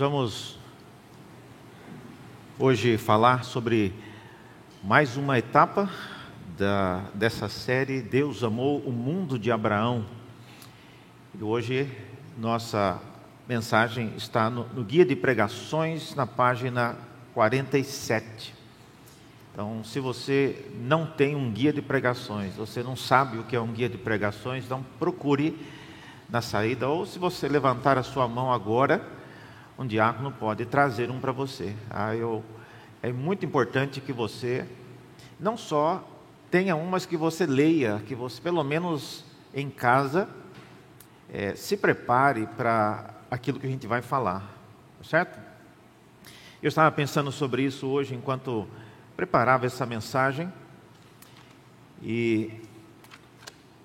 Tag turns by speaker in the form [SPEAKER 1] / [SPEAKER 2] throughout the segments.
[SPEAKER 1] vamos hoje falar sobre mais uma etapa da, dessa série Deus amou o mundo de Abraão. E hoje nossa mensagem está no, no guia de pregações na página 47. Então, se você não tem um guia de pregações, você não sabe o que é um guia de pregações, então procure na saída, ou se você levantar a sua mão agora, um diácono pode trazer um para você. Ah, eu, é muito importante que você não só tenha um, mas que você leia, que você pelo menos em casa é, se prepare para aquilo que a gente vai falar, certo? Eu estava pensando sobre isso hoje enquanto preparava essa mensagem e,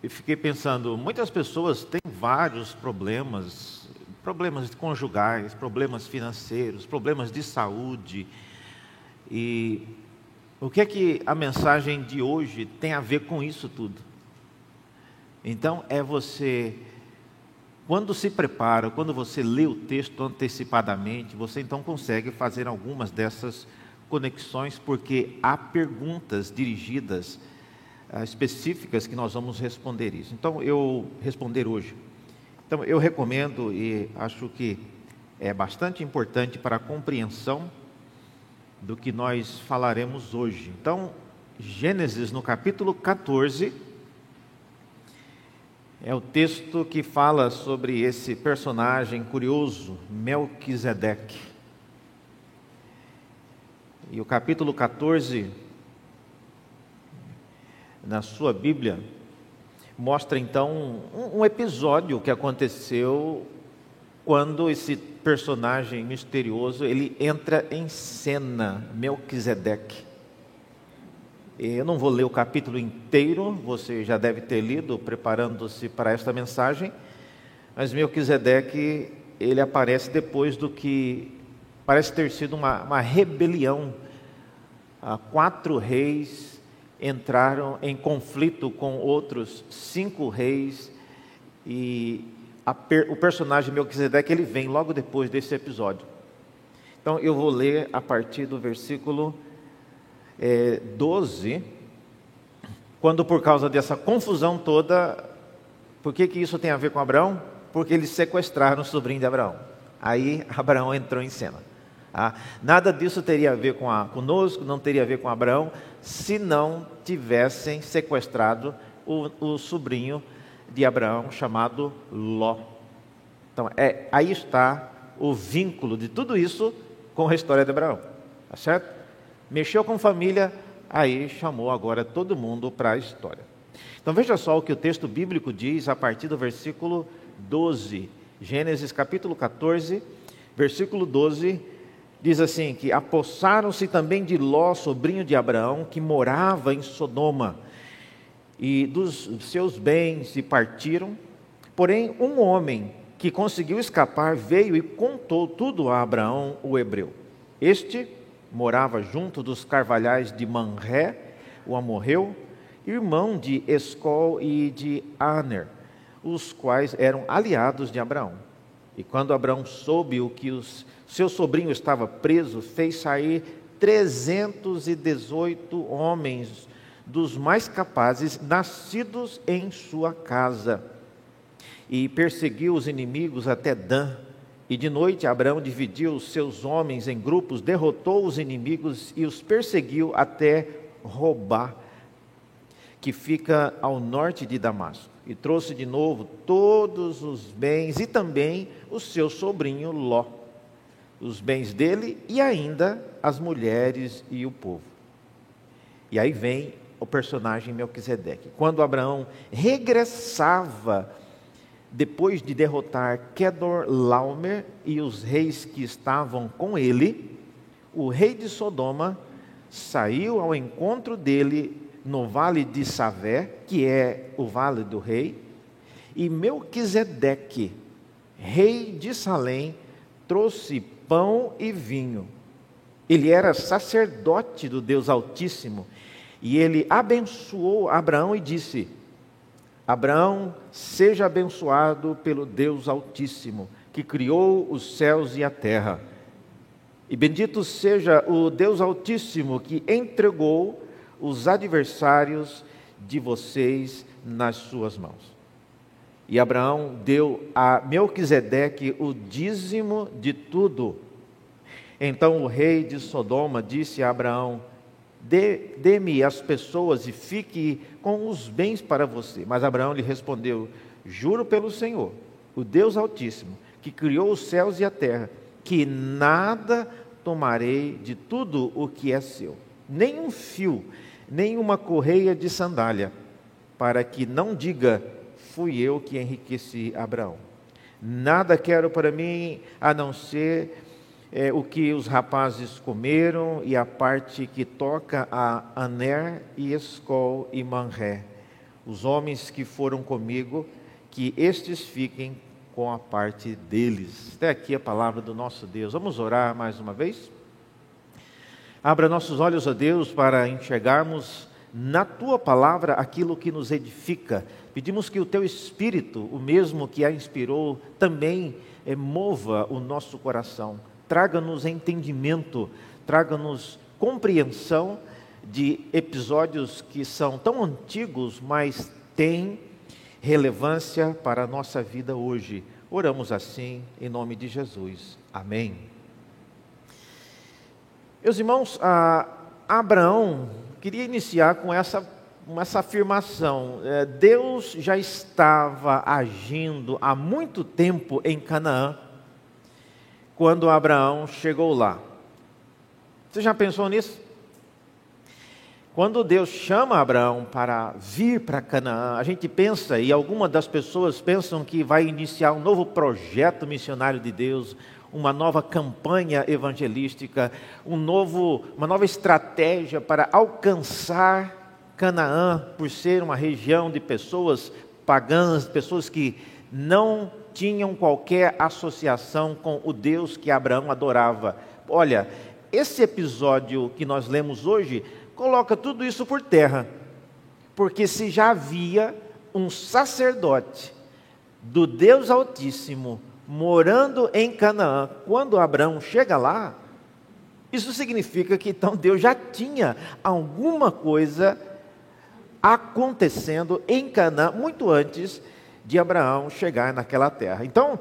[SPEAKER 1] e fiquei pensando, muitas pessoas têm vários problemas, problemas conjugais, problemas financeiros, problemas de saúde. E o que é que a mensagem de hoje tem a ver com isso tudo? Então é você quando se prepara, quando você lê o texto antecipadamente, você então consegue fazer algumas dessas conexões, porque há perguntas dirigidas uh, específicas que nós vamos responder isso. Então, eu responder hoje. Então, eu recomendo e acho que é bastante importante para a compreensão do que nós falaremos hoje. Então, Gênesis no capítulo 14 é o texto que fala sobre esse personagem curioso, Melquisedeque. E o capítulo 14, na sua Bíblia, mostra então um, episódio que aconteceu quando esse personagem misterioso ele entra em cena, Melquisedeque. Eu não vou ler o capítulo inteiro, você já deve ter lido, preparando-se para esta mensagem, mas Melquisedeque, ele aparece depois do que Parece ter sido uma, uma rebelião. Ah, quatro reis entraram em conflito com outros cinco reis e per, o personagem Melquisedeque ele vem logo depois desse episódio. Então eu vou ler a partir do versículo é, 12, quando por causa dessa confusão toda, por que, que isso tem a ver com Abraão? Porque eles sequestraram o sobrinho de Abraão. Aí Abraão entrou em cena. Ah, nada disso teria a ver com a, conosco, não teria a ver com Abraão, se não tivessem sequestrado o, o sobrinho de Abraão chamado Ló. Então, é, aí está o vínculo de tudo isso com a história de Abraão. Tá certo? Mexeu com família, aí chamou agora todo mundo para a história. Então veja só o que o texto bíblico diz a partir do versículo 12. Gênesis capítulo 14, versículo 12 diz assim: que apossaram-se também de Ló, sobrinho de Abraão, que morava em Sodoma, e dos seus bens e partiram. Porém, um homem que conseguiu escapar veio e contou tudo a Abraão, o hebreu. Este morava junto dos carvalhais de Manré, o amorreu, irmão de Escol e de Aner, os quais eram aliados de Abraão. E quando Abraão soube o que os seu sobrinho estava preso, fez sair 318 homens dos mais capazes, nascidos em sua casa, e perseguiu os inimigos até Dan. E de noite Abraão dividiu os seus homens em grupos, derrotou os inimigos e os perseguiu até Robá, que fica ao norte de Damasco. E trouxe de novo todos os bens e também o seu sobrinho Ló os bens dele e ainda as mulheres e o povo. E aí vem o personagem Melquisedeque. Quando Abraão regressava depois de derrotar Kedor Laomer e os reis que estavam com ele, o rei de Sodoma saiu ao encontro dele no vale de Savé, que é o vale do rei, e Melquisedeque, rei de Salém, trouxe pão e vinho. Ele era sacerdote do Deus Altíssimo e ele abençoou Abraão e disse: Abraão, seja abençoado pelo Deus Altíssimo, que criou os céus e a terra. E bendito seja o Deus Altíssimo que entregou os adversários de vocês nas suas mãos. E Abraão deu a Melquisedeque o dízimo de tudo. Então o rei de Sodoma disse a Abraão: Dê-me as pessoas e fique com os bens para você. Mas Abraão lhe respondeu: Juro pelo Senhor, o Deus Altíssimo, que criou os céus e a terra, que nada tomarei de tudo o que é seu, nem um fio, nem uma correia de sandália, para que não diga fui eu que enriqueci Abraão. Nada quero para mim a não ser é, o que os rapazes comeram e a parte que toca a Aner e Escol e Manré. Os homens que foram comigo, que estes fiquem com a parte deles. Até aqui a palavra do nosso Deus. Vamos orar mais uma vez? Abra nossos olhos a Deus para enxergarmos na tua palavra aquilo que nos edifica, Pedimos que o teu espírito, o mesmo que a inspirou, também é, mova o nosso coração, traga-nos entendimento, traga-nos compreensão de episódios que são tão antigos, mas têm relevância para a nossa vida hoje. Oramos assim, em nome de Jesus. Amém. Meus irmãos, Abraão queria iniciar com essa essa afirmação. É, Deus já estava agindo há muito tempo em Canaã, quando Abraão chegou lá. Você já pensou nisso? Quando Deus chama Abraão para vir para Canaã, a gente pensa, e algumas das pessoas pensam que vai iniciar um novo projeto missionário de Deus, uma nova campanha evangelística, um novo, uma nova estratégia para alcançar Canaã, por ser uma região de pessoas pagãs, pessoas que não tinham qualquer associação com o Deus que Abraão adorava. Olha, esse episódio que nós lemos hoje coloca tudo isso por terra, porque se já havia um sacerdote do Deus Altíssimo morando em Canaã, quando Abraão chega lá, isso significa que então Deus já tinha alguma coisa acontecendo em Canaã muito antes de Abraão chegar naquela terra. Então,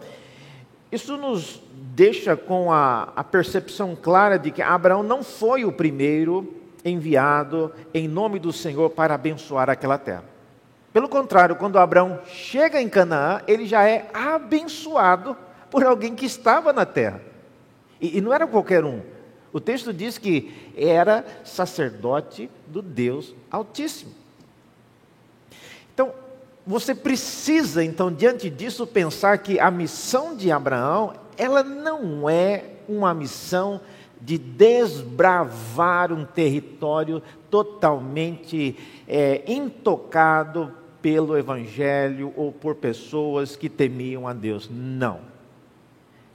[SPEAKER 1] isso nos deixa com a, a percepção clara de que Abraão não foi o primeiro enviado em nome do Senhor para abençoar aquela terra. Pelo contrário, quando Abraão chega em Canaã, ele já é abençoado por alguém que estava na terra. E, e não era qualquer um. O texto diz que era sacerdote do Deus Altíssimo. Então, você precisa, então, diante disso, pensar que a missão de Abraão, ela não é uma missão de desbravar um território totalmente é, intocado pelo Evangelho ou por pessoas que temiam a Deus. Não.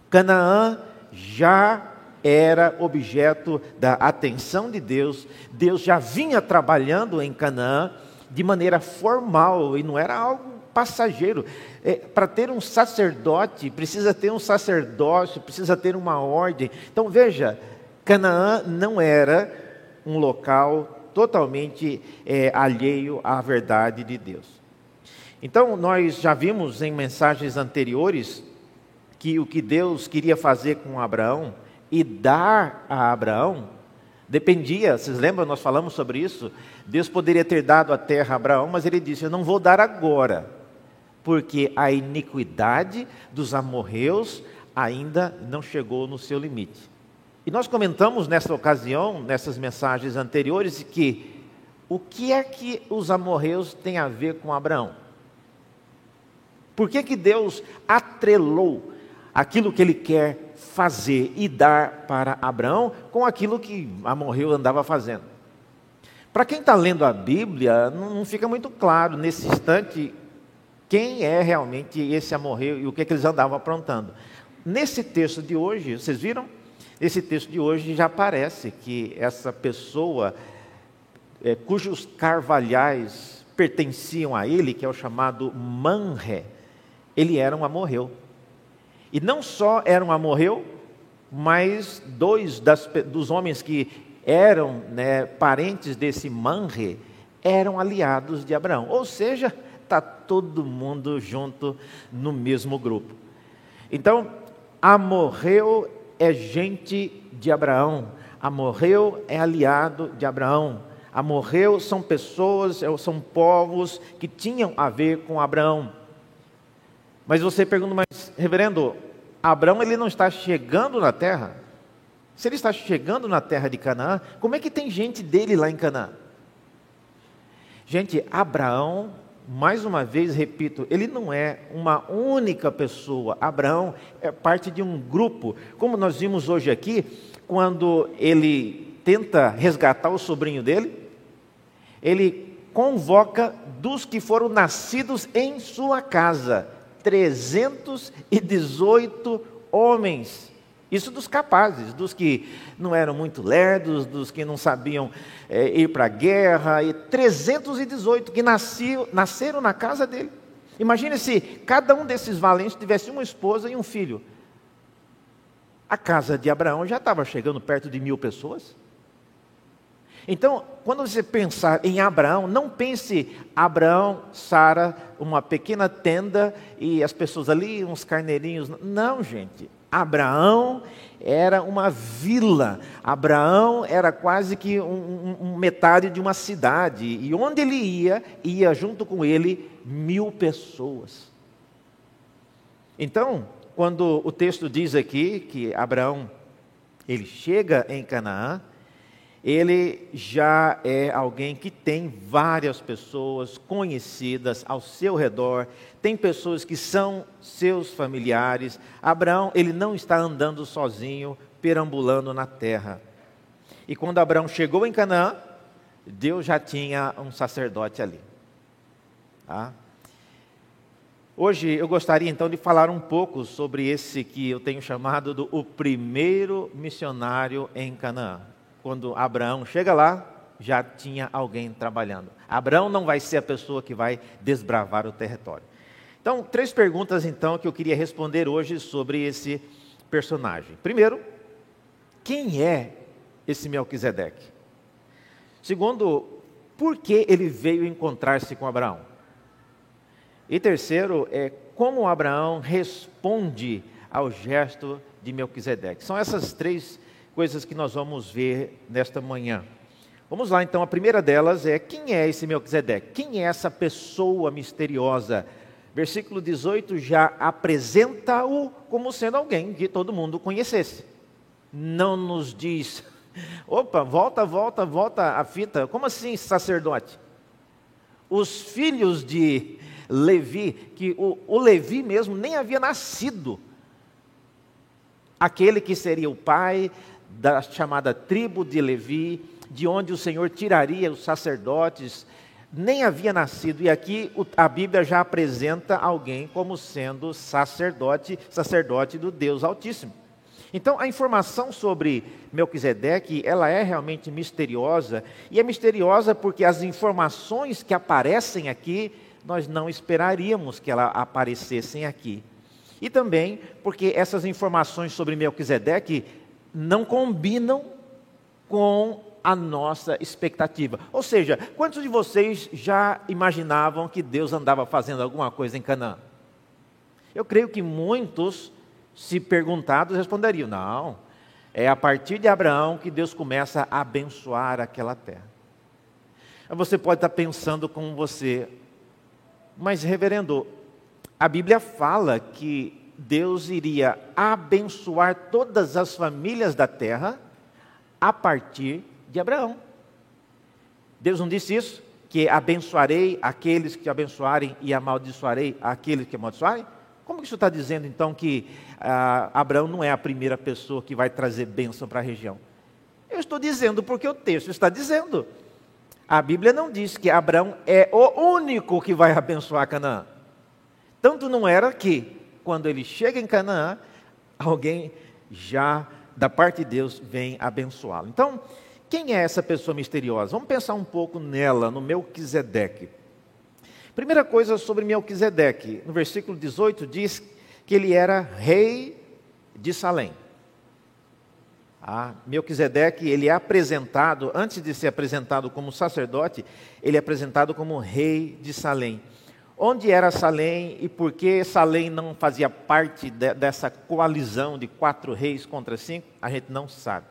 [SPEAKER 1] Canaã já era objeto da atenção de Deus, Deus já vinha trabalhando em Canaã de maneira formal e não era algo passageiro. É, Para ter um sacerdote, precisa ter um sacerdócio, precisa ter uma ordem. Então veja, Canaã não era um local totalmente é, alheio à verdade de Deus. Então nós já vimos em mensagens anteriores que o que Deus queria fazer com Abraão e dar a Abraão Dependia, vocês lembram, nós falamos sobre isso? Deus poderia ter dado a terra a Abraão, mas ele disse: Eu não vou dar agora, porque a iniquidade dos amorreus ainda não chegou no seu limite. E nós comentamos nessa ocasião, nessas mensagens anteriores, que o que é que os amorreus têm a ver com Abraão? Por que, que Deus atrelou aquilo que ele quer fazer e dar para Abraão com aquilo que Amorreu andava fazendo. Para quem está lendo a Bíblia, não, fica muito claro nesse instante quem é realmente esse Amorreu e o que, é que eles andavam aprontando. Nesse texto de hoje, vocês viram? Esse texto de hoje já parece que essa pessoa é, cujos carvalhais pertenciam a ele, que é o chamado Manré, ele era um amorreu. E não só era um amorreu, mas dois das, dos homens que eram né, parentes desse Manre eram aliados de Abraão. Ou seja, está todo mundo junto no mesmo grupo. Então, amorreu é gente de Abraão, amorreu é aliado de Abraão, amorreu são pessoas, são povos que tinham a ver com Abraão. Mas você pergunta, mas reverendo, Abraão ele não está chegando na terra? Se ele está chegando na terra de Canaã, como é que tem gente dele lá em Canaã? Gente, Abraão, mais uma vez repito, ele não é uma única pessoa. Abraão é parte de um grupo. Como nós vimos hoje aqui, quando ele tenta resgatar o sobrinho dele, ele convoca dos que foram nascidos em sua casa. 318 homens. Isso dos capazes, dos que não eram muito lerdos, dos que não sabiam é, ir para a guerra, e 318 que nasciam, nasceram na casa dele. Imagine se cada um desses valentes tivesse uma esposa e um filho. A casa de Abraão já estava chegando perto de mil pessoas. Então, quando você pensar em Abraão, não pense Abraão, Sara, uma pequena tenda e as pessoas ali, uns carneirinhos. Não, gente. Abraão era uma vila. Abraão era quase que um, um, metade de uma cidade. E onde ele ia, ia junto com ele mil pessoas. Então, quando o texto diz aqui que Abraão ele chega em Canaã, ele já é alguém que tem várias pessoas conhecidas ao seu redor, tem pessoas que são seus familiares. Abraão, ele não está andando sozinho, perambulando na terra. E quando Abraão chegou em Canaã, Deus já tinha um sacerdote ali. Tá? Hoje eu gostaria então de falar um pouco sobre esse que eu tenho chamado do o primeiro missionário em Canaã quando Abraão chega lá, já tinha alguém trabalhando. Abraão não vai ser a pessoa que vai desbravar o território. Então, três perguntas então que eu queria responder hoje sobre esse personagem. Primeiro, quem é esse Melquisedeque? Segundo, por que ele veio encontrar-se com Abraão? E terceiro, é como Abraão responde ao gesto de Melquisedeque. São essas três coisas que nós vamos ver nesta manhã. Vamos lá, então, a primeira delas é quem é esse Melquisedeque? Quem é essa pessoa misteriosa? Versículo 18 já apresenta-o como sendo alguém que todo mundo conhecesse. Não nos diz, opa, volta, volta, volta a fita. Como assim, sacerdote? Os filhos de Levi, que o, o Levi mesmo nem havia nascido. Aquele que seria o pai da chamada tribo de Levi, de onde o Senhor tiraria os sacerdotes, nem havia nascido. E aqui a Bíblia já apresenta alguém como sendo sacerdote, sacerdote do Deus Altíssimo. Então, a informação sobre Melquisedeque, ela é realmente misteriosa, e é misteriosa porque as informações que aparecem aqui, nós não esperaríamos que elas aparecessem aqui. E também porque essas informações sobre Melquisedeque não combinam com a nossa expectativa. Ou seja, quantos de vocês já imaginavam que Deus andava fazendo alguma coisa em Canaã? Eu creio que muitos, se perguntados, responderiam: não, é a partir de Abraão que Deus começa a abençoar aquela terra. Você pode estar pensando com você, mas reverendo, a Bíblia fala que Deus iria abençoar todas as famílias da terra a partir de Abraão. Deus não disse isso? Que abençoarei aqueles que abençoarem e amaldiçoarei aqueles que amaldiçoarem? Como que isso está dizendo então que ah, Abraão não é a primeira pessoa que vai trazer bênção para a região? Eu estou dizendo porque o texto está dizendo. A Bíblia não diz que Abraão é o único que vai abençoar Canaã. Tanto não era que quando ele chega em Canaã, alguém já da parte de Deus vem abençoá-lo. Então, quem é essa pessoa misteriosa? Vamos pensar um pouco nela, no Melquisedeque. Primeira coisa sobre Melquisedeque, no versículo 18 diz que ele era rei de Salém. Ah, Melquisedeque, ele é apresentado, antes de ser apresentado como sacerdote, ele é apresentado como rei de Salém. Onde era Salém e por que Salém não fazia parte de, dessa coalizão de quatro reis contra cinco, a gente não sabe.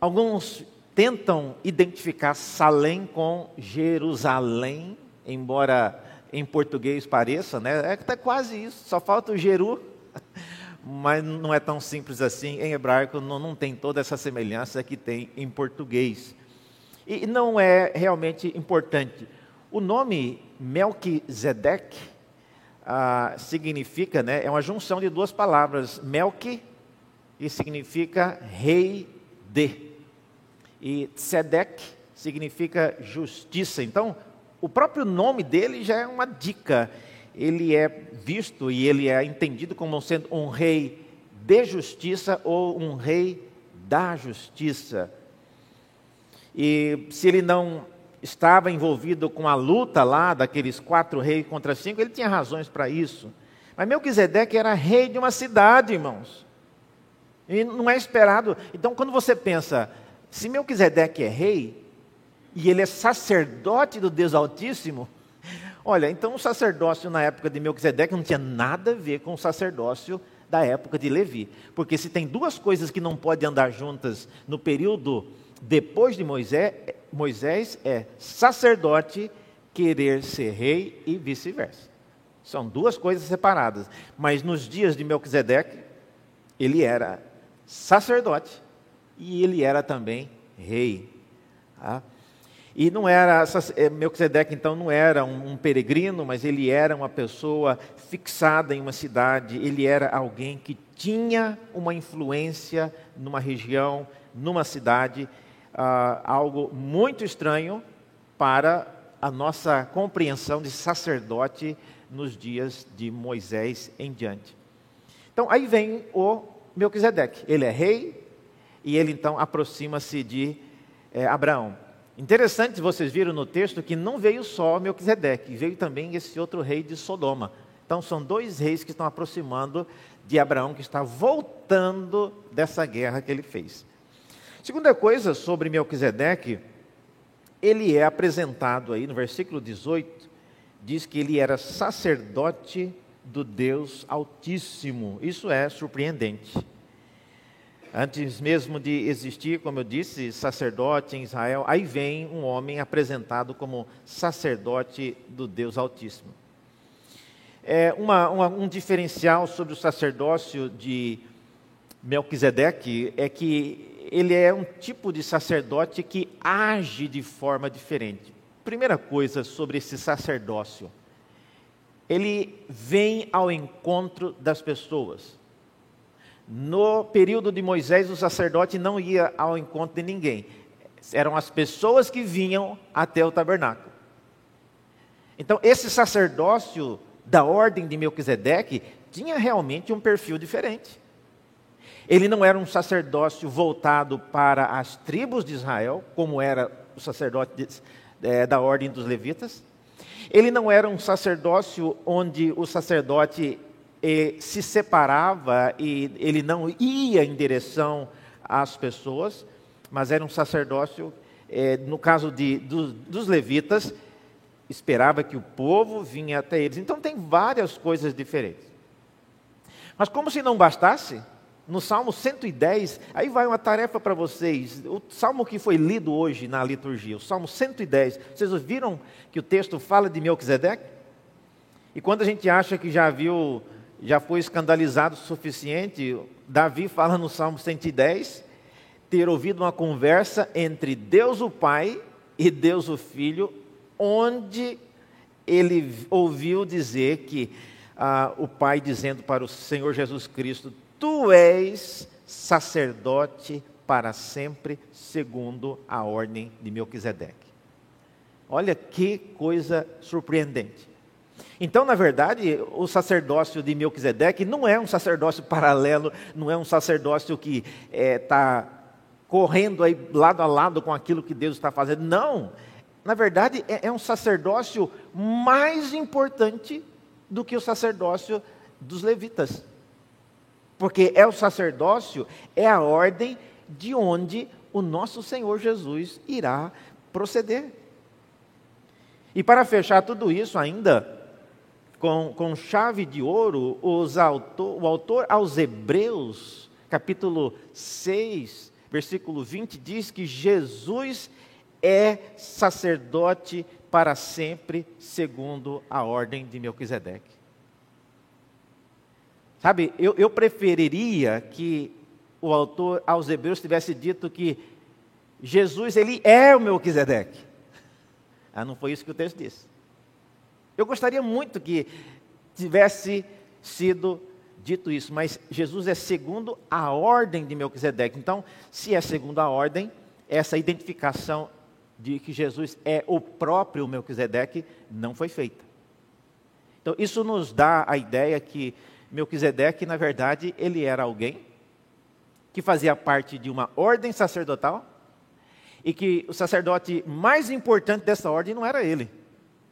[SPEAKER 1] Alguns tentam identificar Salém com Jerusalém, embora em português pareça, né? É que tá quase isso, só falta o Jeru, mas não é tão simples assim. Em hebraico não, não tem toda essa semelhança que tem em português. E não é realmente importante. O nome Melquisedeque ah, significa, né, é uma junção de duas palavras, Melqui, que significa rei de, e Tzedek significa justiça. Então, o próprio nome dele já é uma dica. Ele é visto e ele é entendido como sendo um rei de justiça ou um rei da justiça. E se ele não estava envolvido com a luta lá daqueles quatro reis contra cinco, ele tinha razões para isso. Mas Melquisedeque era rei de uma cidade, irmãos. E não é esperado. Então, quando você pensa, se Melquisedeque é rei, e ele é sacerdote do Deus Altíssimo, olha, então o sacerdócio na época de Melquisedeque não tinha nada a ver com o sacerdócio da época de Levi. Porque se tem duas coisas que não podem andar juntas no período depois de Moisés, Moisés é sacerdote querer ser rei e vice-versa. São duas coisas separadas. Mas nos dias de Melquisedeque, ele era sacerdote e ele era também rei. Tá? E não era, eh, Melquisedeque então não era um, um, peregrino, mas ele era uma pessoa fixada em uma cidade, ele era alguém que tinha uma influência numa região, numa cidade, ah, algo muito estranho para a nossa compreensão de sacerdote nos dias de Moisés em diante. Então aí vem o Melquisedeque, ele é rei e ele então aproxima-se de é, Abraão. Interessante, vocês viram no texto que não veio só Melquisedeque, veio também esse outro rei de Sodoma. Então são dois reis que estão aproximando de Abraão, que está voltando dessa guerra que ele fez. Segunda coisa sobre Melquisedeque, ele é apresentado aí no versículo 18, diz que ele era sacerdote do Deus Altíssimo. Isso é surpreendente. Antes mesmo de existir, como eu disse, sacerdote em Israel, aí vem um homem apresentado como sacerdote do Deus Altíssimo. É uma, uma, um diferencial sobre o sacerdócio de Melquisedeque é que ele é um tipo de sacerdote que age de forma diferente. Primeira coisa sobre esse sacerdócio, ele vem ao encontro das pessoas. No período de Moisés, o sacerdote não ia ao encontro de ninguém. Eram as pessoas que vinham até o tabernáculo. Então, esse sacerdócio da ordem de Melquisedeque tinha realmente um perfil diferente. Ele não era um sacerdócio voltado para as tribos de Israel, como era o sacerdote de, é, da ordem dos levitas. Ele não era um sacerdócio onde o sacerdote eh, se separava e ele não ia em direção às pessoas, mas era um sacerdócio, eh, no caso de, do, dos levitas, esperava que o povo vinha até eles. Então tem várias coisas diferentes. Mas como se não bastasse, no Salmo 110, aí vai uma tarefa para vocês. O salmo que foi lido hoje na liturgia, o Salmo 110. Vocês viram que o texto fala de Melquisedeque? E quando a gente acha que já viu, já foi escandalizado o suficiente, Davi fala no Salmo 110 ter ouvido uma conversa entre Deus o Pai e Deus o Filho, onde ele ouviu dizer que ah, o Pai dizendo para o Senhor Jesus Cristo: tu és sacerdote para sempre, segundo a ordem de Melquisedeque. Olha que coisa surpreendente. Então, na verdade, o sacerdócio de Melquisedeque não é um sacerdócio paralelo, não é um sacerdócio que está é, tá correndo aí lado a lado com aquilo que Deus está fazendo. Não. Na verdade, é, é um sacerdócio mais importante do que o sacerdócio dos levitas. Porque é o sacerdócio, é a ordem de onde o nosso Senhor Jesus irá proceder. E para fechar tudo isso ainda, com, com chave de ouro, autor, o autor aos Hebreus, capítulo 6, versículo 20, diz que Jesus é sacerdote para sempre, segundo a ordem de Melquisedeque. Sabe, eu, eu preferiria que o autor aos Hebreus tivesse dito que Jesus, ele é o Melquisedeque. Ah, não foi isso que o texto disse. Eu gostaria muito que tivesse sido dito isso, mas Jesus é segundo a ordem de Melquisedeque. Então, se é segundo a ordem, essa identificação de que Jesus é o próprio Melquisedeque não foi feita. Então, isso nos dá a ideia que Melquisedeque, na verdade, ele era alguém que fazia parte de uma ordem sacerdotal e que o sacerdote mais importante dessa ordem não era ele,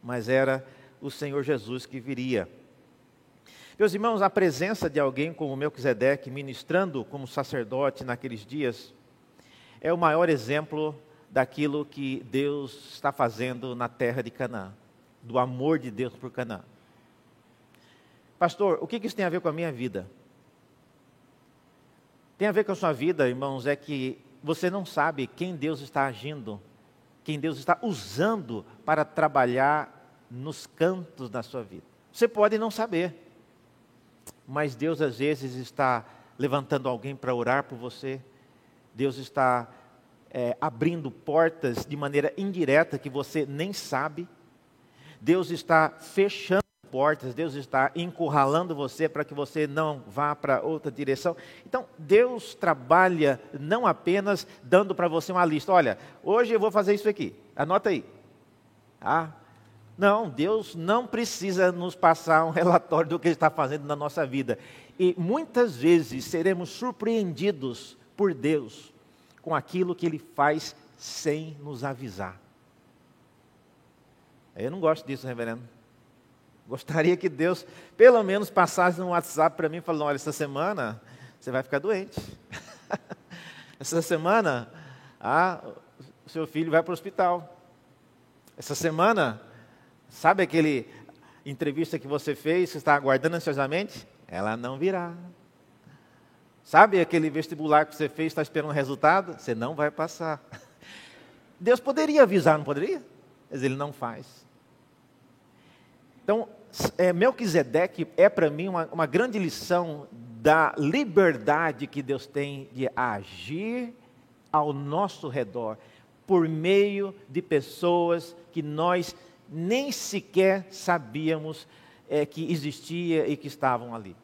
[SPEAKER 1] mas era o Senhor Jesus que viria. Meus irmãos, a presença de alguém como Melquisedeque ministrando como sacerdote naqueles dias é o maior exemplo daquilo que Deus está fazendo na terra de Canaã, do amor de Deus por Canaã. Pastor, o que isso tem a ver com a minha vida? Tem a ver com a sua vida, irmãos, é que você não sabe quem Deus está agindo, quem Deus está usando para trabalhar nos cantos da sua vida. Você pode não saber, mas Deus às vezes está levantando alguém para orar por você, Deus está é, abrindo portas de maneira indireta que você nem sabe, Deus está fechando portas, Deus está encurralando você para que você não vá para outra direção. Então, Deus trabalha não apenas dando para você uma lista, olha, hoje eu vou fazer isso aqui, anota aí. Ah, não, Deus não precisa nos passar um relatório do que Ele está fazendo na nossa vida. E muitas vezes seremos surpreendidos por Deus com aquilo que Ele faz sem nos avisar. Eu não gosto disso, reverendo. Gostaria que Deus, pelo menos, passasse um WhatsApp para mim falasse: olha, essa semana você vai ficar doente. essa semana, ah, o seu filho vai para o hospital. Essa semana, sabe aquele entrevista que você fez, que está aguardando ansiosamente? Ela não virá. Sabe aquele vestibular que você fez, está esperando resultado? Você não vai passar. Deus poderia avisar, não poderia? Mas ele não faz. Então, é, Melquisedeque é para mim uma, uma grande lição da liberdade que Deus tem de agir ao nosso redor, por meio de pessoas que nós nem sequer sabíamos é, que existia e que estavam ali.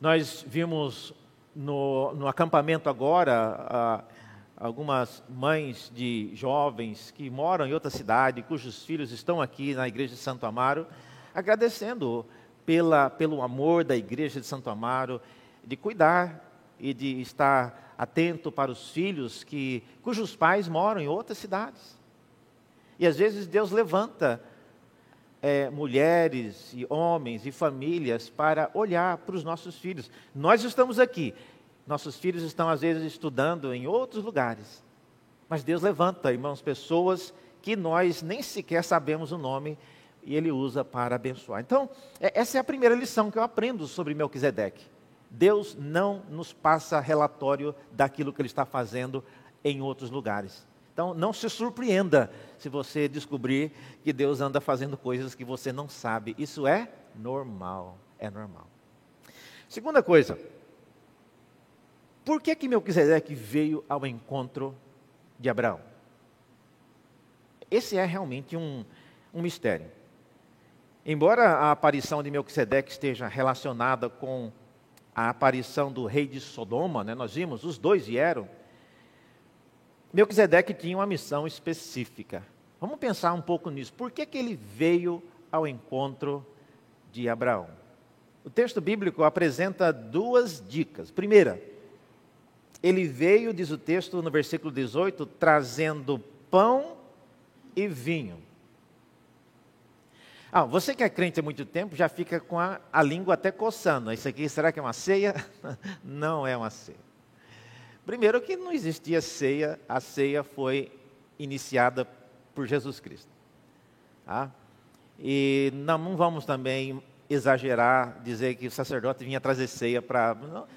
[SPEAKER 1] Nós vimos no, no acampamento agora, algumas mães de jovens que moram em outra cidade, cujos filhos estão aqui na igreja de Santo Amaro, agradecendo pela, pelo amor da igreja de Santo Amaro, de cuidar e de estar atento para os filhos que, cujos pais moram em outras cidades. E às vezes Deus levanta é, mulheres e homens e famílias para olhar para os nossos filhos. Nós estamos aqui, nossos filhos estão, às vezes, estudando em outros lugares. Mas Deus levanta, irmãos, pessoas que nós nem sequer sabemos o nome e Ele usa para abençoar. Então, é, essa é a primeira lição que eu aprendo sobre Melquisedeque. Deus não nos passa relatório daquilo que Ele está fazendo em outros lugares. Então, não se surpreenda se você descobrir que Deus anda fazendo coisas que você não sabe. Isso é normal. É normal. Segunda coisa, por que que Melquisedeque veio ao encontro de Abraão? Esse é realmente um, um mistério. Embora a aparição de Melquisedeque esteja relacionada com a aparição do rei de Sodoma, né, nós vimos, os dois vieram, Melquisedeque tinha uma missão específica. Vamos pensar um pouco nisso. Por que, que ele veio ao encontro de Abraão? O texto bíblico apresenta duas dicas. Primeira, ele veio, diz o texto no versículo 18, trazendo pão e vinho. Ah, você que é crente há muito tempo já fica com a, a língua até coçando. Isso aqui, será que é uma ceia? não é uma ceia. Primeiro que não existia ceia, a ceia foi iniciada por Jesus Cristo. Tá? E não, vamos também exagerar, dizer que o sacerdote vinha trazer ceia para.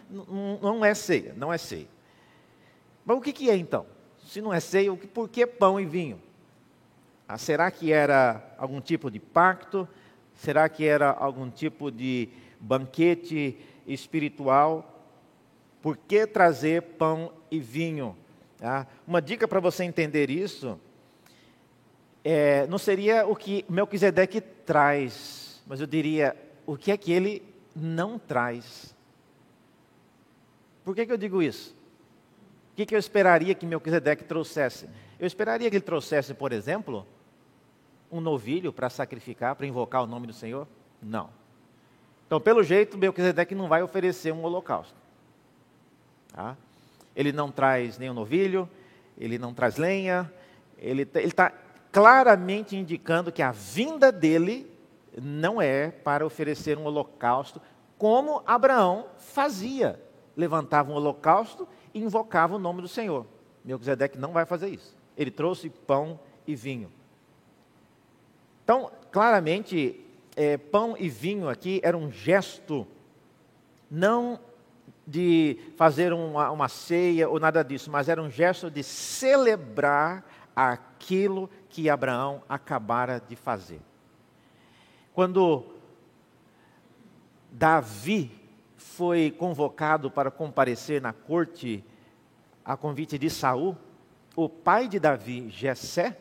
[SPEAKER 1] Não, não, é ceia, não é ceia. Mas o que, que é então? Se não é ceia, por que pão e vinho? Ah, será que era algum tipo de pacto? Será que era algum tipo de banquete espiritual? Por que trazer pão e vinho? Ah, uma dica para você entender isso é, não seria o que Melquisedeque traz, mas eu diria o que é que ele não traz. Por que, que eu digo isso? O que, que eu esperaria que Melquisedeque trouxesse? Eu esperaria que ele trouxesse, por exemplo, um novilho para sacrificar, para invocar o nome do Senhor? Não. Então, pelo jeito, Melquisedeque não vai oferecer um holocausto. Tá? Ele não traz nenhum novilho, ele não traz lenha, ele está claramente indicando que a vinda dele não é para oferecer um holocausto, como Abraão fazia. Levantava um holocausto e invocava o nome do Senhor. Melquisedeque não vai fazer isso. Ele trouxe pão e vinho. Então, claramente, é, pão e vinho aqui era um gesto, não de fazer uma, uma ceia ou nada disso, mas era um gesto de celebrar aquilo que Abraão acabara de fazer. Quando Davi foi convocado para comparecer na corte a convite de Saul, o pai de Davi, Jessé,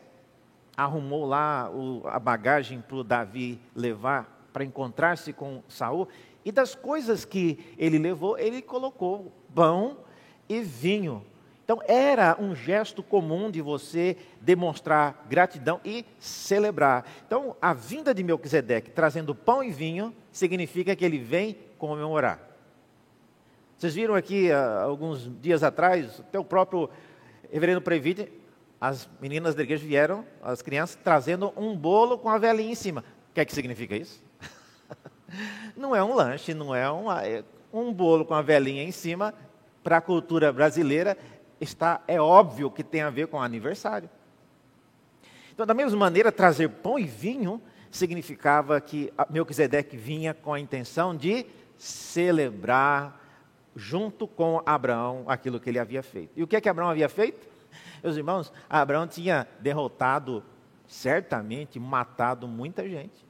[SPEAKER 1] arrumou lá o, a bagagem para o Davi levar para encontrar-se com Saul. E das coisas que ele levou, ele colocou pão e vinho. Então era um gesto comum de você demonstrar gratidão e celebrar. Então a vinda de Melquisedeque trazendo pão e vinho significa que ele vem comemorar. Vocês viram aqui uh, alguns dias atrás, até o próprio reverendo Previte as meninas da igreja vieram, as crianças, trazendo um bolo com a velhinha em cima. O que é que significa isso? não é um lanche, não é, uma, é um bolo com a velhinha em cima. Para a cultura brasileira, está, é óbvio que tem a ver com aniversário. Então, da mesma maneira, trazer pão e vinho significava que Melquisedeque vinha com a intenção de celebrar junto com Abraão aquilo que ele havia feito. E o que é que Abraão havia feito? Meus irmãos, Abraão tinha derrotado, certamente matado muita gente.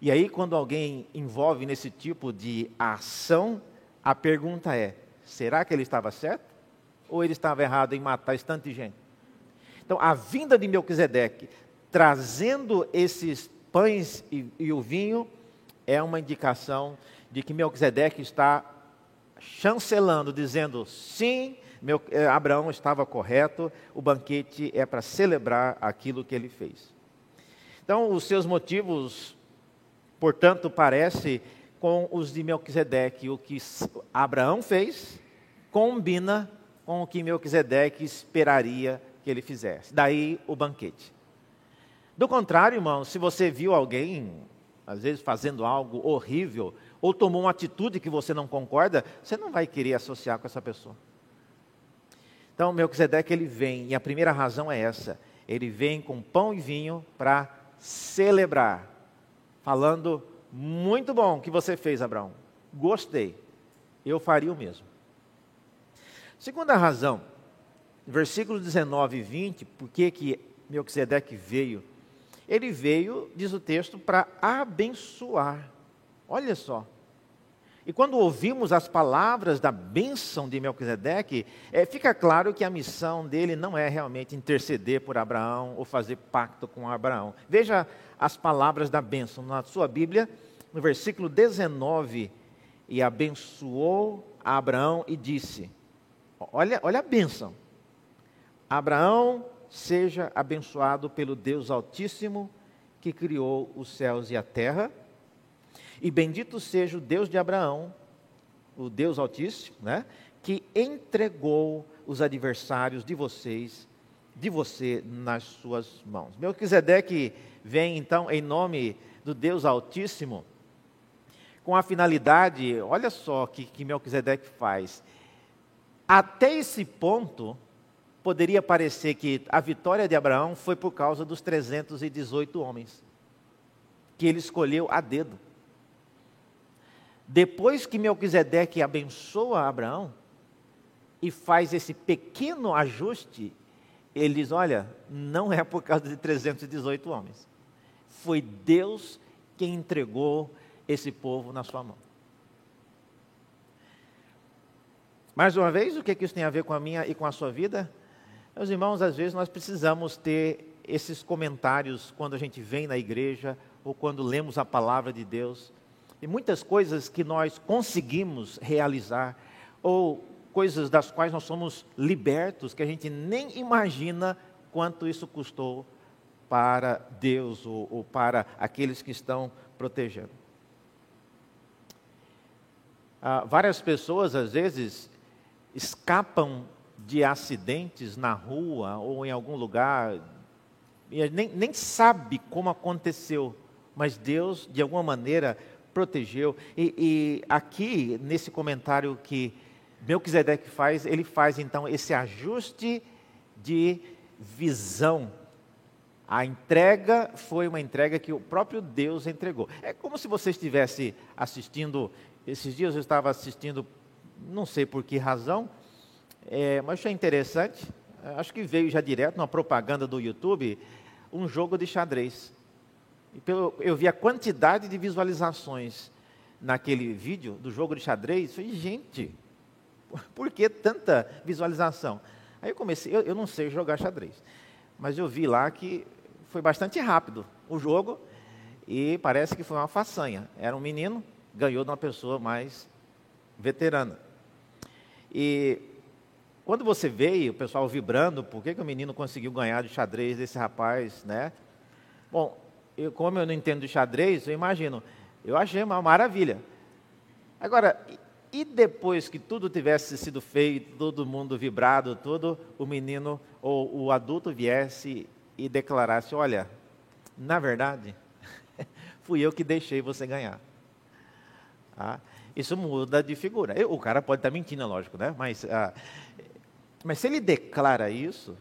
[SPEAKER 1] E aí, quando alguém envolve nesse tipo de ação, a pergunta é: será que ele estava certo? Ou ele estava errado em matar esse tanto de gente? Então, a vinda de Melquisedeque, trazendo esses pães e, e o vinho, é uma indicação de que Melquisedeque está chancelando, dizendo: sim, meu, eh, Abraão estava correto, o banquete é para celebrar aquilo que ele fez. Então, os seus motivos, portanto, parece com os de Melquisedeque. O que Abraão fez combina com o que Melquisedeque esperaria que ele fizesse. Daí o banquete. Do contrário, irmão, se você viu alguém, às vezes, fazendo algo horrível, ou tomou uma atitude que você não concorda, você não vai querer associar com essa pessoa. Então, Melquisedeque ele vem, e a primeira razão é essa: ele vem com pão e vinho para celebrar, falando, muito bom que você fez, Abraão, gostei, eu faria o mesmo. Segunda razão, versículos 19 e 20, por que, que Melquisedeque veio? Ele veio, diz o texto, para abençoar. Olha só, e quando ouvimos as palavras da bênção de Melquisedeque, é, fica claro que a missão dele não é realmente interceder por Abraão ou fazer pacto com Abraão. Veja as palavras da bênção na sua Bíblia, no versículo 19. E abençoou Abraão e disse: Olha, olha a bênção. Abraão seja abençoado pelo Deus Altíssimo que criou os céus e a terra e bendito seja o Deus de Abraão, o Deus Altíssimo, né? que entregou os adversários de vocês de você nas suas mãos. Melquisedeque vem então em nome do Deus Altíssimo, com a finalidade, olha só que, que Melquisedeque faz. Até esse ponto, poderia parecer que a vitória de Abraão foi por causa dos 318 homens, que ele escolheu a dedo. Depois que Melquisedeque abençoa Abraão e faz esse pequeno ajuste, ele diz: Olha, não é por causa de 318 homens. Foi Deus quem entregou esse povo na sua mão. Mais uma vez, o que, é que isso tem a ver com a minha e com a sua vida? Meus irmãos, às vezes nós precisamos ter esses comentários quando a gente vem na igreja ou quando lemos a palavra de Deus e muitas coisas que nós conseguimos realizar, ou coisas das quais nós somos libertos, que a gente nem imagina quanto isso custou para Deus ou, ou para aqueles que estão protegendo. Ah, várias pessoas, às vezes, escapam de acidentes na rua ou em algum lugar, e nem, nem sabe como aconteceu, mas Deus, de alguma maneira, protegeu. E, e aqui, nesse comentário que Melquisedeque faz, ele faz então esse ajuste de visão. A entrega foi uma entrega que o próprio Deus entregou. É como se você estivesse assistindo, esses dias eu estava assistindo, não sei por que razão, é, mas achei interessante, acho que veio já direto numa propaganda do YouTube, um jogo de xadrez. Pelo, eu vi a quantidade de visualizações naquele vídeo do jogo de xadrez. Falei, gente, por que tanta visualização? Aí eu comecei, eu, eu não sei jogar xadrez, mas eu vi lá que foi bastante rápido o jogo e parece que foi uma façanha. Era um menino, ganhou de uma pessoa mais veterana. E quando você vê o pessoal vibrando, por que, que o menino conseguiu ganhar de xadrez desse rapaz, né? Bom, eu, como eu não entendo de xadrez, eu imagino, eu achei uma maravilha. Agora, e depois que tudo tivesse sido feito, todo mundo vibrado, todo o menino ou o adulto viesse e declarasse: Olha, na verdade, fui eu que deixei você ganhar. Ah, isso muda de figura. O cara pode estar mentindo, é lógico, né? Mas, ah, mas se ele declara isso,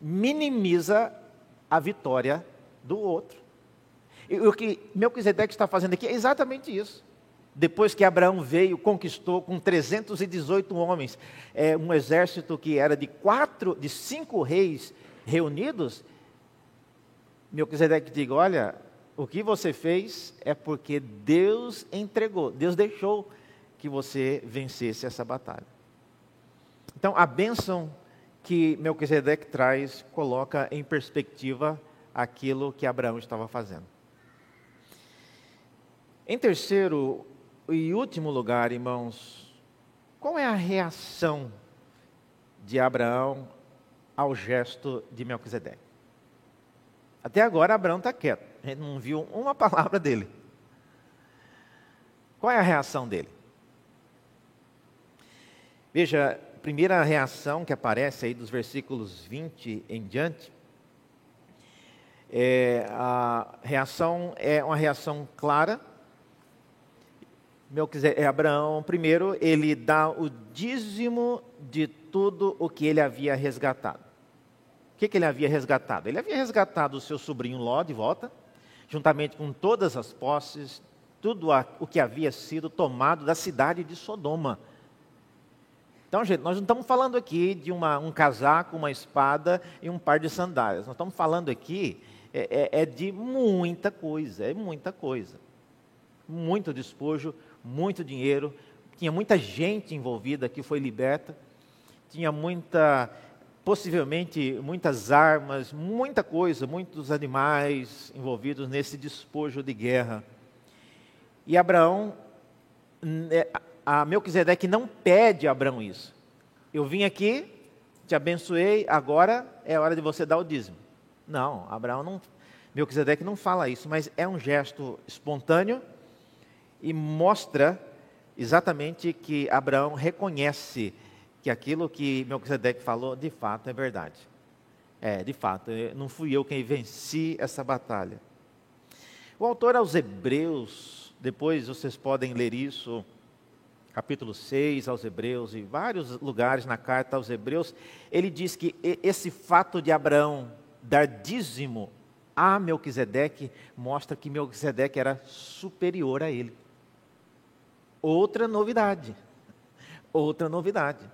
[SPEAKER 1] minimiza a vitória do outro. E o que Melquisedeque está fazendo aqui é exatamente isso. Depois que Abraão veio, conquistou com 318 homens, é, um exército que era de quatro, de cinco reis reunidos, Melquisedeque diz: olha, o que você fez é porque Deus entregou, Deus deixou que você vencesse essa batalha. Então, a bênção que Melquisedeque traz coloca em perspectiva aquilo que Abraão estava fazendo. Em terceiro e último lugar, irmãos, qual é a reação de Abraão ao gesto de Melquisedeque? Até agora Abraão está quieto, a gente não viu uma palavra dele. Qual é a reação dele? Veja, a primeira reação que aparece aí dos versículos 20 em diante é, a reação é uma reação clara. Melquisedeque, é Abraão, primeiro, ele dá o dízimo de tudo o que ele havia resgatado. O que, que ele havia resgatado? Ele havia resgatado o seu sobrinho Ló de volta, juntamente com todas as posses, tudo o que havia sido tomado da cidade de Sodoma. Então, gente, nós não estamos falando aqui de uma, um casaco, uma espada e um par de sandálias. Nós estamos falando aqui é, é, é de muita coisa, é muita coisa. Muito despojo, muito dinheiro, tinha muita gente envolvida que foi liberta, tinha muita, possivelmente muitas armas, muita coisa, muitos animais envolvidos nesse despojo de guerra. E Abraão, né, a Melquisedeque não pede a Abraão isso. Eu vim aqui, te abençoei, agora é hora de você dar o dízimo. Não, Abraão não. Melquisedeque não fala isso, mas é um gesto espontâneo e mostra exatamente que Abraão reconhece que aquilo que Melquisedeque falou de fato é verdade. É, de fato, não fui eu quem venci essa batalha. O autor aos Hebreus, depois vocês podem ler isso, capítulo 6 aos Hebreus e vários lugares na carta aos Hebreus, ele diz que esse fato de Abraão dar dízimo a Melquisedeque mostra que Melquisedeque era superior a ele. Outra novidade. Outra novidade.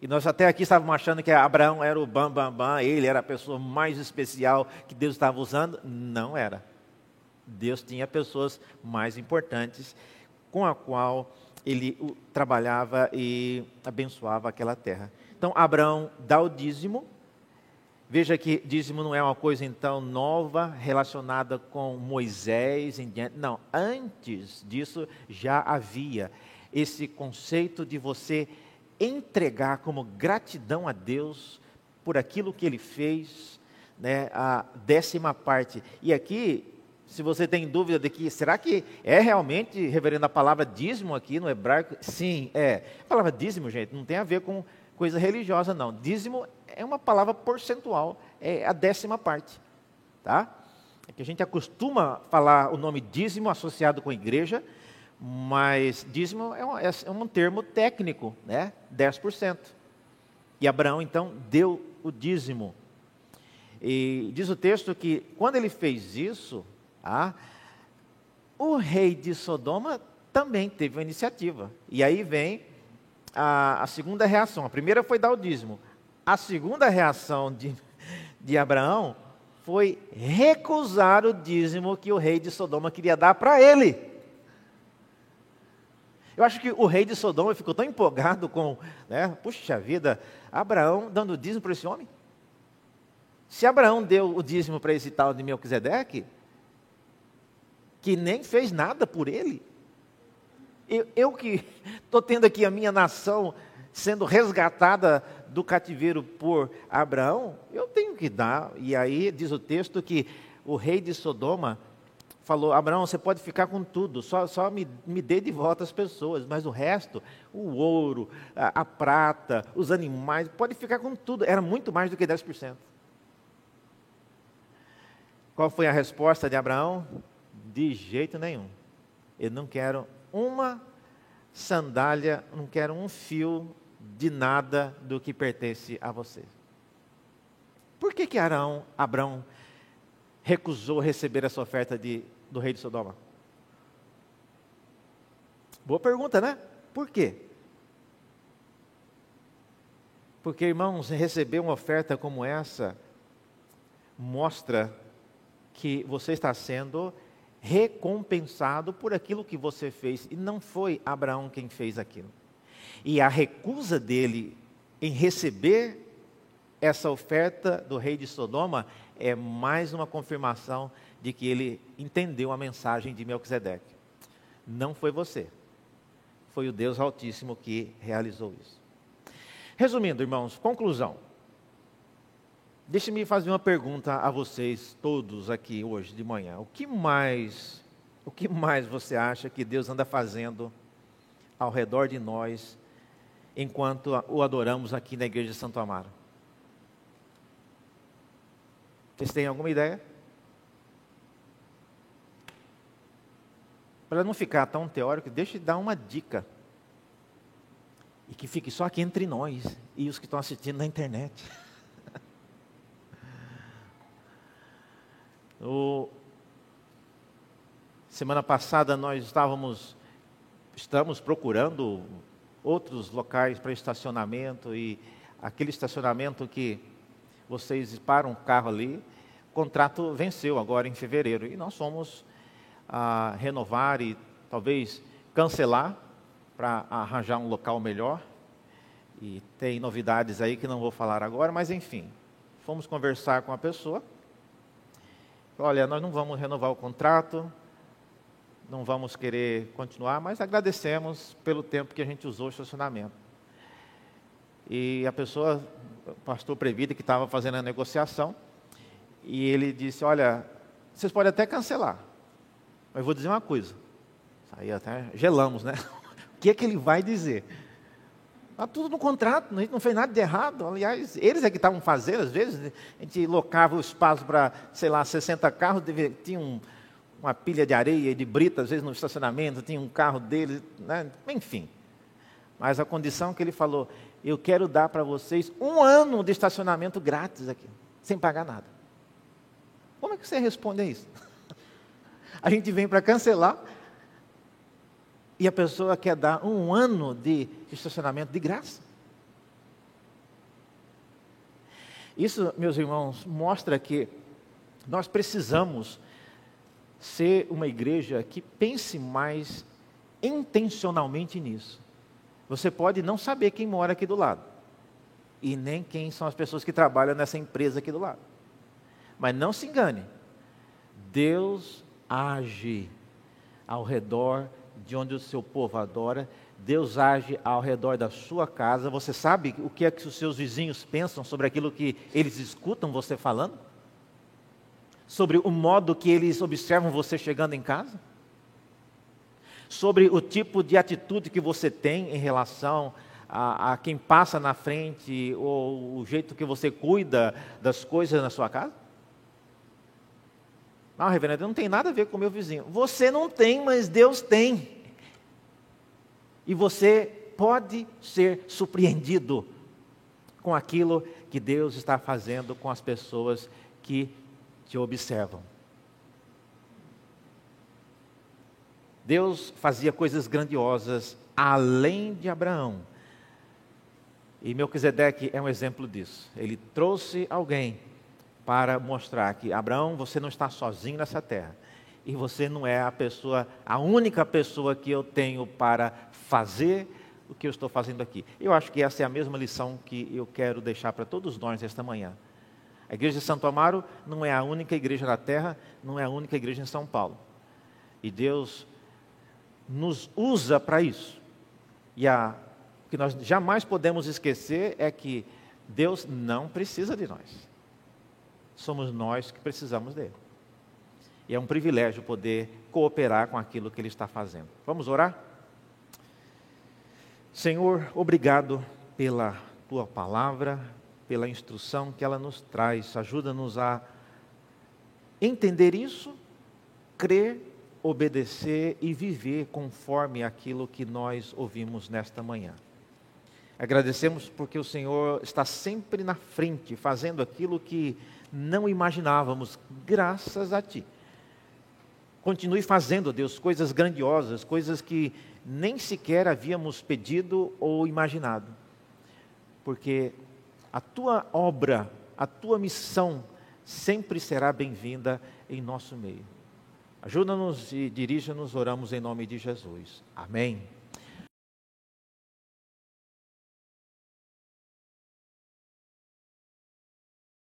[SPEAKER 1] E nós até aqui estávamos achando que Abraão era o bam, bam, bam, ele era a pessoa mais especial que Deus estava usando. Não era. Deus tinha pessoas mais importantes com a qual ele trabalhava e abençoava aquela terra. Então, Abraão dá o dízimo. Veja que dízimo não é uma coisa então nova relacionada com Moisés em diante. Não, antes disso já havia esse conceito de você entregar como gratidão a Deus por aquilo que ele fez, né, a décima parte. E aqui, se você tem dúvida de que, será que é realmente, reverendo, a palavra dízimo aqui no hebraico? Sim, é. A palavra dízimo, gente, não tem a ver com coisa religiosa, não. Dízimo é uma palavra percentual, é a décima parte, tá? É que a gente acostuma falar o nome dízimo associado com igreja, mas dízimo é um, é um termo técnico, né? 10%. E Abraão então deu o dízimo. E diz o texto que quando ele fez isso, ah, o rei de Sodoma também teve uma iniciativa. E aí vem a, a, segunda reação. A primeira foi dar o dízimo. A segunda reação de, de Abraão foi recusar o dízimo que o rei de Sodoma queria dar para ele. Eu acho que o rei de Sodoma ficou tão empolgado com, né, puxa vida, Abraão dando dízimo para esse homem. Se Abraão deu o dízimo para esse tal de Melquisedeque, que nem fez nada por ele, eu, eu que estou tendo aqui a minha nação sendo resgatada do cativeiro por Abraão, eu tenho que dar. E aí diz o texto que o rei de Sodoma falou: Abraão, você pode ficar com tudo, só, só me, me dê de volta as pessoas, mas o resto, o ouro, a, a, prata, os animais, pode ficar com tudo. Era muito mais do que 10%. Qual foi a resposta de Abraão? De jeito nenhum. Eu não quero uma sandália, não quero um fio de nada do que pertence a você. Por que que Arão, Abraão recusou receber essa oferta de do rei de Sodoma? Boa pergunta, né? Por quê? Porque, irmãos, receber uma oferta como essa mostra que você está sendo recompensado por aquilo que você fez. E não foi Abraão quem fez aquilo. E a recusa dele em receber essa oferta do rei de Sodoma é mais uma confirmação de que ele entendeu a mensagem de Melquisedeque. Não foi você. Foi o Deus Altíssimo que realizou isso. Resumindo, irmãos, conclusão. Deixe-me fazer uma pergunta a vocês todos aqui hoje de manhã. O que mais, o que mais você acha que Deus anda fazendo ao redor de nós enquanto o adoramos aqui na igreja de Santo Amaro? Vocês têm alguma ideia? Para não ficar tão teórico, deixa eu dar uma dica. E que fique só aqui entre nós e os que estão assistindo na internet. o... Semana passada nós estávamos estamos procurando outros locais para estacionamento e aquele estacionamento que vocês param o carro ali, o contrato venceu agora em fevereiro e nós fomos a renovar e talvez cancelar para arranjar um local melhor. E tem novidades aí que não vou falar agora, mas enfim, fomos conversar com a pessoa. Olha, nós não vamos renovar o contrato, não vamos querer continuar, mas agradecemos pelo tempo que a gente usou o estacionamento. E a pessoa, o pastor Previda, que estava fazendo a negociação, e ele disse: Olha, vocês podem até cancelar, mas vou dizer uma coisa. Aí até gelamos, né? O que é que ele vai dizer? Está tudo no contrato, a gente não fez nada de errado. Aliás, eles é que estavam fazendo, às vezes, a gente locava o espaço para, sei lá, 60 carros, tinha um, uma pilha de areia e de brita, às vezes no estacionamento, tinha um carro deles, né? enfim. Mas a condição que ele falou, eu quero dar para vocês um ano de estacionamento grátis aqui, sem pagar nada. Como é que você responde a isso? A gente vem para cancelar e a pessoa quer dar um ano de estacionamento de graça. Isso, meus irmãos, mostra que nós precisamos ser uma igreja que pense mais intencionalmente nisso. Você pode não saber quem mora aqui do lado, e nem quem são as pessoas que trabalham nessa empresa aqui do lado. Mas não se engane, Deus age ao redor de onde o seu povo adora, Deus age ao redor da sua casa. Você sabe o que é que os seus vizinhos pensam sobre aquilo que eles escutam você falando? Sobre o modo que eles observam você chegando em casa? Sobre o tipo de atitude que você tem em relação a, a quem passa na frente, ou o jeito que você cuida das coisas na sua casa? Não, reverendo, não tem nada a ver com o meu vizinho. Você não tem, mas Deus tem. E você pode ser surpreendido com aquilo que Deus está fazendo com as pessoas que te observam. Deus fazia coisas grandiosas além de Abraão. E Melquisedeque é um exemplo disso. Ele trouxe alguém para mostrar que Abraão, você não está sozinho nessa terra. E você não é a pessoa, a única pessoa que eu tenho para fazer o que eu estou fazendo aqui. Eu acho que essa é a mesma lição que eu quero deixar para todos nós esta manhã. A igreja de Santo Amaro não é a única igreja na terra, não é a única igreja em São Paulo. E Deus nos usa para isso. E a, o que nós jamais podemos esquecer é que Deus não precisa de nós somos nós que precisamos dele. E é um privilégio poder cooperar com aquilo que ele está fazendo. Vamos orar? Senhor, obrigado pela tua palavra, pela instrução que ela nos traz. Ajuda-nos a entender isso, crer, obedecer e viver conforme aquilo que nós ouvimos nesta manhã. Agradecemos porque o Senhor está sempre na frente, fazendo aquilo que não imaginávamos, graças a Ti. Continue fazendo, Deus, coisas grandiosas, coisas que nem sequer havíamos pedido ou imaginado. Porque a Tua obra, a Tua missão sempre será bem-vinda em nosso meio. Ajuda-nos e dirija-nos, oramos em nome de Jesus. Amém.